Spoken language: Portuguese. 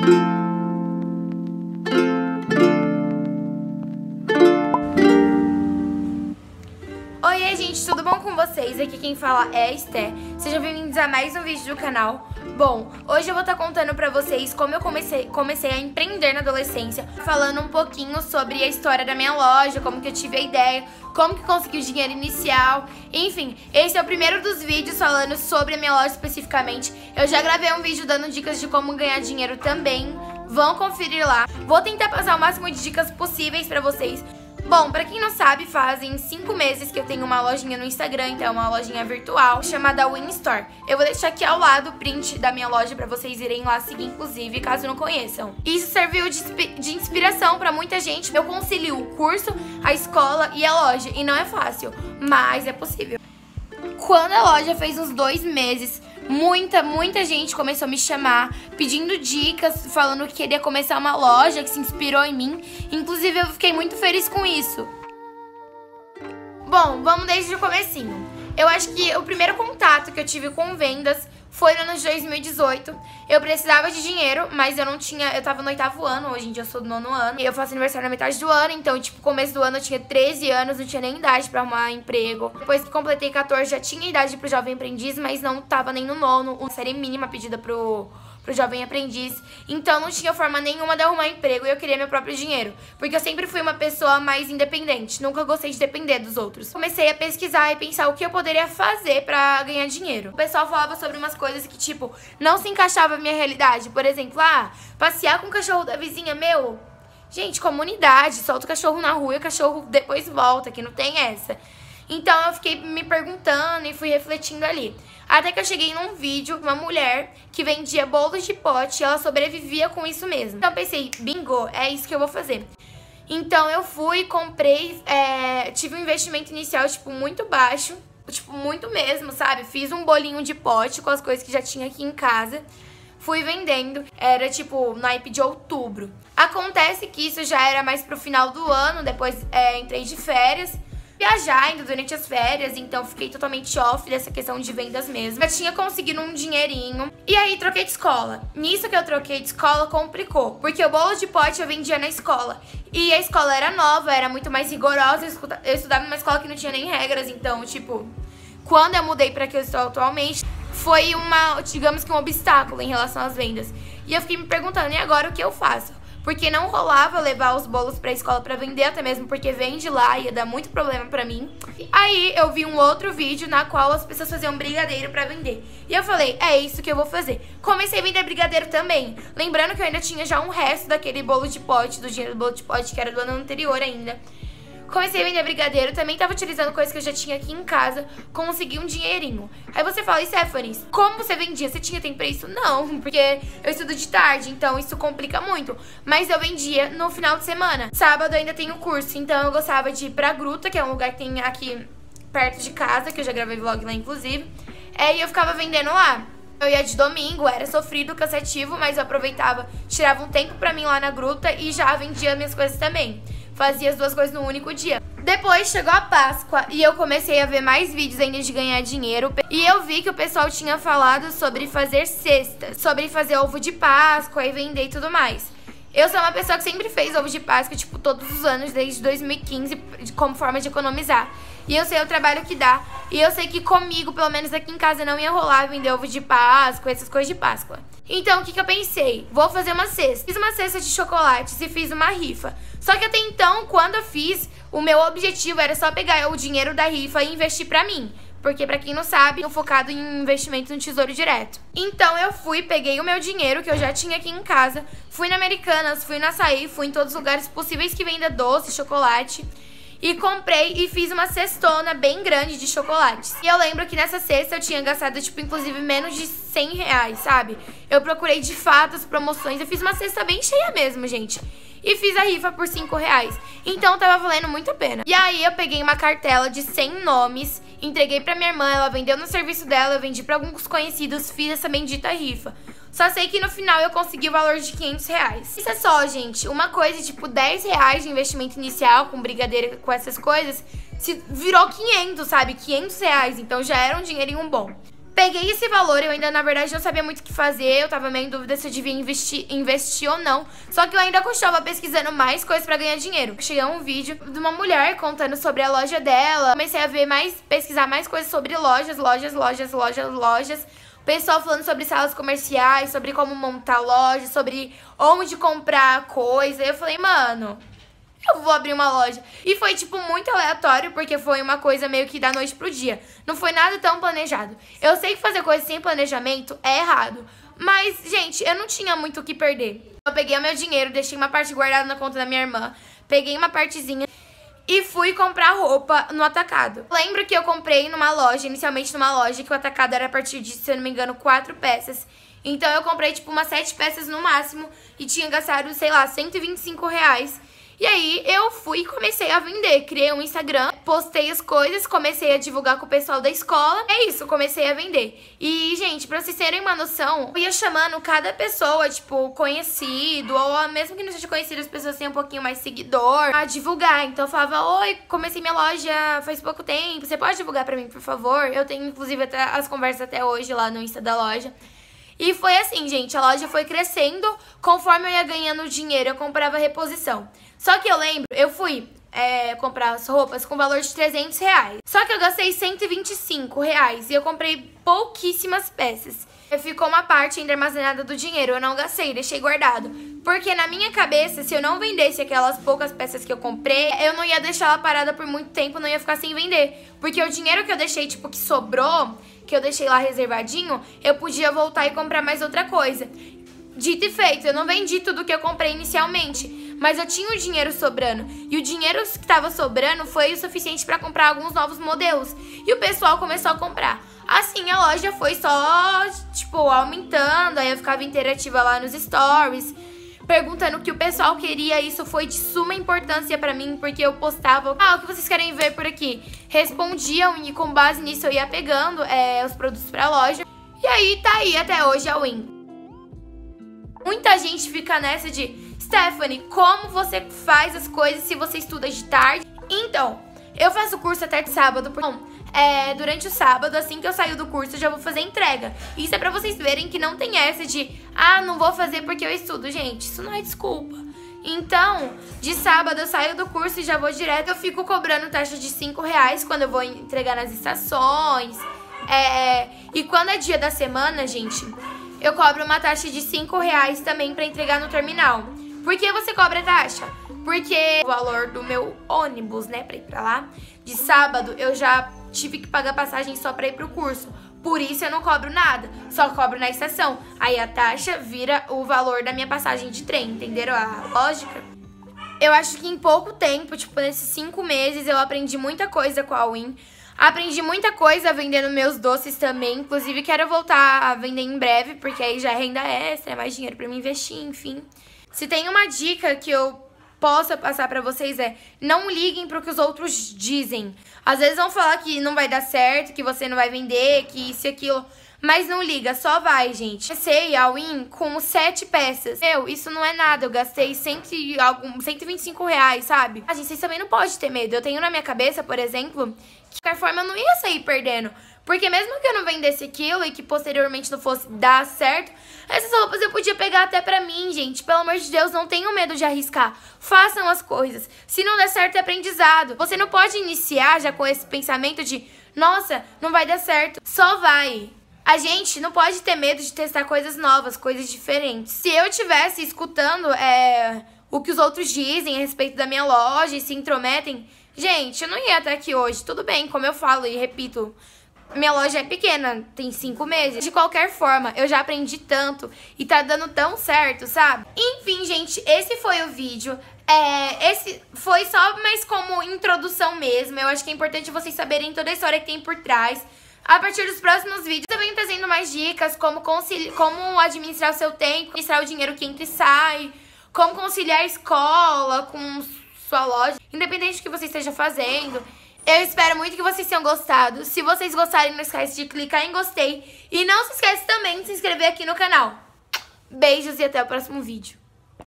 Oi, gente, tudo bom com vocês? Aqui quem fala é a Esté. Sejam bem-vindos a mais um vídeo do canal. Bom, hoje eu vou estar contando pra vocês como eu comecei, comecei a empreender na adolescência, falando um pouquinho sobre a história da minha loja, como que eu tive a ideia, como que consegui o dinheiro inicial, enfim, esse é o primeiro dos vídeos falando sobre a minha loja especificamente. Eu já gravei um vídeo dando dicas de como ganhar dinheiro também, vão conferir lá. Vou tentar passar o máximo de dicas possíveis pra vocês, Bom, pra quem não sabe, fazem 5 meses que eu tenho uma lojinha no Instagram, então é uma lojinha virtual chamada Winstore. Eu vou deixar aqui ao lado o print da minha loja pra vocês irem lá seguir, inclusive, caso não conheçam. Isso serviu de, de inspiração pra muita gente. Eu concilio o curso, a escola e a loja, e não é fácil, mas é possível. Quando a loja fez uns dois meses, muita, muita gente começou a me chamar, pedindo dicas, falando que queria começar uma loja, que se inspirou em mim. Inclusive, eu fiquei muito feliz com isso. Bom, vamos desde o comecinho. Eu acho que o primeiro contato que eu tive com vendas foi no ano de 2018. Eu precisava de dinheiro, mas eu não tinha. Eu tava no oitavo ano, hoje em dia eu sou do nono ano. E eu faço aniversário na metade do ano, então, tipo, começo do ano eu tinha 13 anos, não tinha nem idade pra arrumar emprego. Depois que completei 14, já tinha idade pro jovem aprendiz, mas não tava nem no nono. Uma série mínima pedida pro pro jovem aprendiz. Então não tinha forma nenhuma de arrumar emprego e eu queria meu próprio dinheiro. Porque eu sempre fui uma pessoa mais independente, nunca gostei de depender dos outros. Comecei a pesquisar e pensar o que eu poderia fazer para ganhar dinheiro. O pessoal falava sobre umas coisas que, tipo, não se encaixava na minha realidade. Por exemplo, ah, passear com o cachorro da vizinha, meu. Gente, comunidade, solta o cachorro na rua e o cachorro depois volta, que não tem essa. Então eu fiquei me perguntando e fui refletindo ali. Até que eu cheguei num vídeo, uma mulher que vendia bolos de pote e ela sobrevivia com isso mesmo. Então eu pensei, bingo, é isso que eu vou fazer. Então eu fui, comprei, é, tive um investimento inicial, tipo, muito baixo. Tipo, muito mesmo, sabe? Fiz um bolinho de pote com as coisas que já tinha aqui em casa. Fui vendendo, era tipo naipe de outubro. Acontece que isso já era mais pro final do ano, depois é, entrei de férias viajar ainda durante as férias, então fiquei totalmente off dessa questão de vendas mesmo. Já tinha conseguido um dinheirinho. E aí troquei de escola. Nisso que eu troquei de escola complicou, porque o bolo de pote eu vendia na escola. E a escola era nova, era muito mais rigorosa. Eu estudava numa escola que não tinha nem regras, então, tipo, quando eu mudei para que eu estou atualmente, foi uma, digamos que um obstáculo em relação às vendas. E eu fiquei me perguntando, e agora o que eu faço? Porque não rolava levar os bolos pra escola pra vender, até mesmo porque vende lá, ia dar muito problema pra mim. Aí eu vi um outro vídeo na qual as pessoas faziam brigadeiro pra vender. E eu falei, é isso que eu vou fazer. Comecei a vender brigadeiro também. Lembrando que eu ainda tinha já um resto daquele bolo de pote, do dinheiro do bolo de pote, que era do ano anterior ainda. Comecei a vender brigadeiro, também tava utilizando coisas que eu já tinha aqui em casa, consegui um dinheirinho. Aí você fala, Stephanie, como você vendia? Você tinha tempo pra isso? Não, porque eu estudo de tarde, então isso complica muito. Mas eu vendia no final de semana. Sábado ainda tenho curso, então eu gostava de ir pra Gruta, que é um lugar que tem aqui perto de casa, que eu já gravei vlog lá inclusive. É, e eu ficava vendendo lá. Eu ia de domingo, era sofrido, cansativo, mas eu aproveitava, tirava um tempo pra mim lá na gruta e já vendia minhas coisas também fazia as duas coisas no único dia. Depois chegou a Páscoa e eu comecei a ver mais vídeos ainda de ganhar dinheiro. E eu vi que o pessoal tinha falado sobre fazer cestas, sobre fazer ovo de Páscoa e vender e tudo mais. Eu sou uma pessoa que sempre fez ovo de Páscoa, tipo, todos os anos, desde 2015, como forma de economizar. E eu sei o trabalho que dá. E eu sei que comigo, pelo menos aqui em casa, não ia rolar vender ovo de Páscoa, essas coisas de Páscoa. Então, o que, que eu pensei? Vou fazer uma cesta. Fiz uma cesta de chocolates e fiz uma rifa. Só que até então, quando eu fiz, o meu objetivo era só pegar o dinheiro da rifa e investir pra mim. Porque, para quem não sabe, eu focado em investimento no Tesouro Direto. Então, eu fui, peguei o meu dinheiro que eu já tinha aqui em casa, fui na Americanas, fui na Açaí, fui em todos os lugares possíveis que venda doce, chocolate. E comprei e fiz uma cestona bem grande de chocolates. E eu lembro que nessa cesta eu tinha gastado, tipo, inclusive menos de 100 reais, sabe? Eu procurei de fato as promoções. Eu fiz uma cesta bem cheia mesmo, gente e fiz a rifa por 5 reais. Então tava valendo muito a pena. E aí eu peguei uma cartela de 100 nomes, entreguei pra minha irmã, ela vendeu no serviço dela, eu vendi pra alguns conhecidos, fiz essa bendita rifa. Só sei que no final eu consegui o valor de 500 reais. Isso é só, gente. Uma coisa, tipo, 10 reais de investimento inicial com brigadeiro, com essas coisas, se virou 500, sabe? 500 reais. Então já era um dinheirinho bom. Peguei esse valor, eu ainda, na verdade, não sabia muito o que fazer. Eu tava meio em dúvida se eu devia investir, investir ou não. Só que eu ainda continuava pesquisando mais coisas pra ganhar dinheiro. Cheguei a um vídeo de uma mulher contando sobre a loja dela. Comecei a ver mais, pesquisar mais coisas sobre lojas, lojas, lojas, lojas, lojas. Pessoal falando sobre salas comerciais, sobre como montar loja, sobre onde comprar coisa. Eu falei, mano, eu vou abrir uma loja. E foi, tipo, muito aleatório, porque foi uma coisa meio que da noite pro dia. Não foi nada tão planejado. Eu sei que fazer coisa sem planejamento é errado. Mas, gente, eu não tinha muito o que perder. Eu peguei o meu dinheiro, deixei uma parte guardada na conta da minha irmã. Peguei uma partezinha e fui comprar roupa no atacado. Lembro que eu comprei numa loja, inicialmente numa loja, que o atacado era a partir de, se eu não me engano, quatro peças. Então eu comprei, tipo, umas sete peças no máximo e tinha gastado, sei lá, 125 reais. E aí eu fui e comecei a vender. Criei um Instagram, postei as coisas, comecei a divulgar com o pessoal da escola. É isso, comecei a vender. E, gente, pra vocês terem uma noção, eu ia chamando cada pessoa, tipo, conhecido, ou mesmo que não seja conhecido, as pessoas têm um pouquinho mais seguidor, a divulgar. Então eu falava, oi, comecei minha loja faz pouco tempo, você pode divulgar pra mim, por favor? Eu tenho, inclusive, até as conversas até hoje lá no Insta da loja. E foi assim, gente, a loja foi crescendo, conforme eu ia ganhando dinheiro, eu comprava reposição. Só que eu lembro, eu fui é, comprar as roupas com valor de 300 reais. Só que eu gastei 125 reais e eu comprei pouquíssimas peças. Ficou uma parte ainda armazenada do dinheiro, eu não gastei, deixei guardado. Porque na minha cabeça, se eu não vendesse aquelas poucas peças que eu comprei, eu não ia deixar ela parada por muito tempo, não ia ficar sem vender. Porque o dinheiro que eu deixei, tipo, que sobrou, que eu deixei lá reservadinho, eu podia voltar e comprar mais outra coisa. Dito e feito, eu não vendi tudo que eu comprei inicialmente, mas eu tinha o dinheiro sobrando. E o dinheiro que estava sobrando foi o suficiente para comprar alguns novos modelos. E o pessoal começou a comprar. Assim, a loja foi só, tipo, aumentando. Aí eu ficava interativa lá nos stories, perguntando o que o pessoal queria. Isso foi de suma importância para mim, porque eu postava, ah, o que vocês querem ver por aqui? Respondiam e com base nisso eu ia pegando é, os produtos pra loja. E aí tá aí até hoje a Win. Muita gente fica nessa de Stephanie, como você faz as coisas se você estuda de tarde? Então, eu faço curso até de sábado, porque é, durante o sábado, assim que eu saio do curso, eu já vou fazer entrega. Isso é pra vocês verem que não tem essa de, ah, não vou fazer porque eu estudo. Gente, isso não é desculpa. Então, de sábado eu saio do curso e já vou direto. Eu fico cobrando taxa de 5 reais quando eu vou entregar nas estações. É, e quando é dia da semana, gente, eu cobro uma taxa de 5 reais também pra entregar no terminal. Por que você cobra taxa? Porque o valor do meu ônibus, né, pra ir pra lá, de sábado, eu já tive que pagar passagem só pra ir pro curso. Por isso eu não cobro nada, só cobro na estação. Aí a taxa vira o valor da minha passagem de trem, entenderam a lógica? Eu acho que em pouco tempo, tipo, nesses cinco meses, eu aprendi muita coisa com a Win. Aprendi muita coisa vendendo meus doces também. Inclusive, quero voltar a vender em breve, porque aí já é renda extra, é mais dinheiro para me investir, enfim. Se tem uma dica que eu possa passar para vocês é não liguem pro que os outros dizem. Às vezes vão falar que não vai dar certo, que você não vai vender, que isso e aquilo. Mas não liga, só vai, gente. Comecei a Win com sete peças. Meu, isso não é nada. Eu gastei cento e algum, 125 reais, sabe? A gente, vocês também não pode ter medo. Eu tenho na minha cabeça, por exemplo, que de qualquer forma eu não ia sair perdendo. Porque mesmo que eu não vendesse aquilo e que posteriormente não fosse dar certo, essas roupas eu podia pegar até pra mim, gente. Pelo amor de Deus, não tenham medo de arriscar. Façam as coisas. Se não der certo, é aprendizado. Você não pode iniciar já com esse pensamento de, nossa, não vai dar certo. Só vai. A gente não pode ter medo de testar coisas novas, coisas diferentes. Se eu tivesse escutando é, o que os outros dizem a respeito da minha loja e se intrometem, gente, eu não ia estar aqui hoje. Tudo bem, como eu falo e repito, minha loja é pequena, tem cinco meses. De qualquer forma, eu já aprendi tanto e tá dando tão certo, sabe? Enfim, gente, esse foi o vídeo. É, esse foi só mais como introdução mesmo. Eu acho que é importante vocês saberem toda a história que tem por trás. A partir dos próximos vídeos eu venho trazendo mais dicas como, como administrar o seu tempo, administrar o dinheiro que entra e sai, como conciliar a escola com sua loja, independente do que você esteja fazendo. Eu espero muito que vocês tenham gostado. Se vocês gostarem, não esquece de clicar em gostei. E não se esquece também de se inscrever aqui no canal. Beijos e até o próximo vídeo.